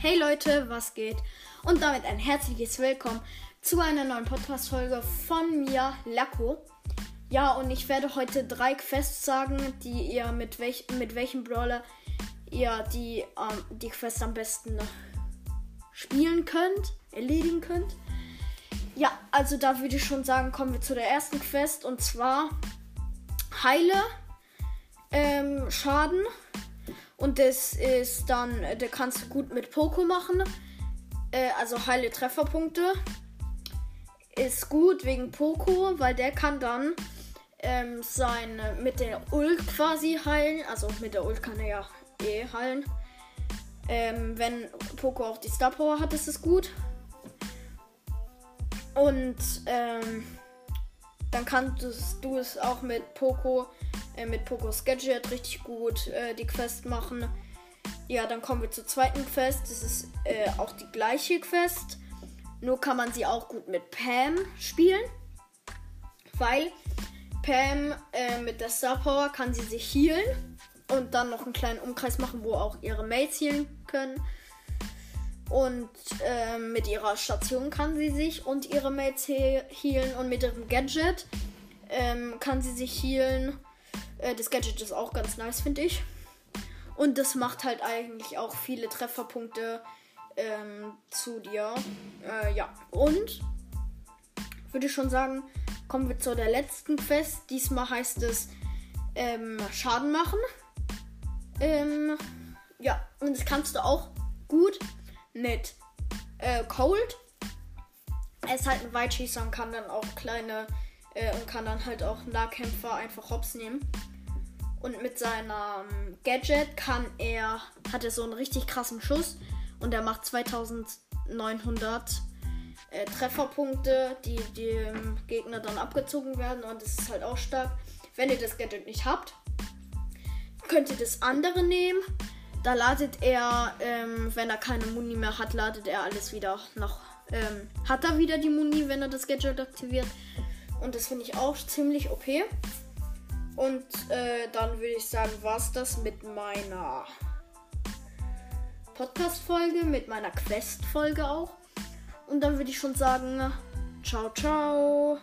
Hey Leute, was geht? Und damit ein herzliches Willkommen zu einer neuen Podcast-Folge von mir, Lacko. Ja, und ich werde heute drei Quests sagen, die ihr mit, welch, mit welchem Brawler ihr die, ähm, die Quest am besten spielen könnt, erledigen könnt. Ja, also da würde ich schon sagen, kommen wir zu der ersten Quest und zwar Heile ähm, Schaden. Und das ist dann, äh, der kannst du gut mit Poco machen. Äh, also heile Trefferpunkte. Ist gut wegen Poco, weil der kann dann ähm, sein mit der Ult quasi heilen. Also mit der Ult kann er ja eh heilen. Ähm, wenn Poco auch die Star Power hat, ist es gut. Und ähm, dann kannst du es auch mit Poco äh, mit Pokos Gadget richtig gut äh, die Quest machen. Ja, dann kommen wir zur zweiten Quest. Das ist äh, auch die gleiche Quest. Nur kann man sie auch gut mit Pam spielen. Weil Pam äh, mit der Star Power kann sie sich healen. Und dann noch einen kleinen Umkreis machen, wo auch ihre Mates healen können. Und äh, mit ihrer Station kann sie sich und ihre Mates he healen. Und mit ihrem Gadget ähm, kann sie sich healen. Äh, das Gadget ist auch ganz nice, finde ich. Und das macht halt eigentlich auch viele Trefferpunkte ähm, zu dir. Äh, ja, und würde ich schon sagen, kommen wir zu der letzten Quest. Diesmal heißt es ähm, Schaden machen. Ähm, ja, und das kannst du auch gut mit äh, Cold. Er ist halt ein Weitschießer und kann dann auch kleine äh, und kann dann halt auch Nahkämpfer einfach hops nehmen. Und mit seinem Gadget kann er, hat er so einen richtig krassen Schuss und er macht 2900 äh, Trefferpunkte, die dem Gegner dann abgezogen werden und das ist halt auch stark. Wenn ihr das Gadget nicht habt, könnt ihr das andere nehmen. Da ladet er, ähm, wenn er keine Muni mehr hat, ladet er alles wieder noch. Ähm, hat er wieder die Muni, wenn er das Gadget aktiviert. Und das finde ich auch ziemlich OP. Und äh, dann würde ich sagen, war es das mit meiner Podcast-Folge, mit meiner Quest-Folge auch. Und dann würde ich schon sagen, ciao, ciao.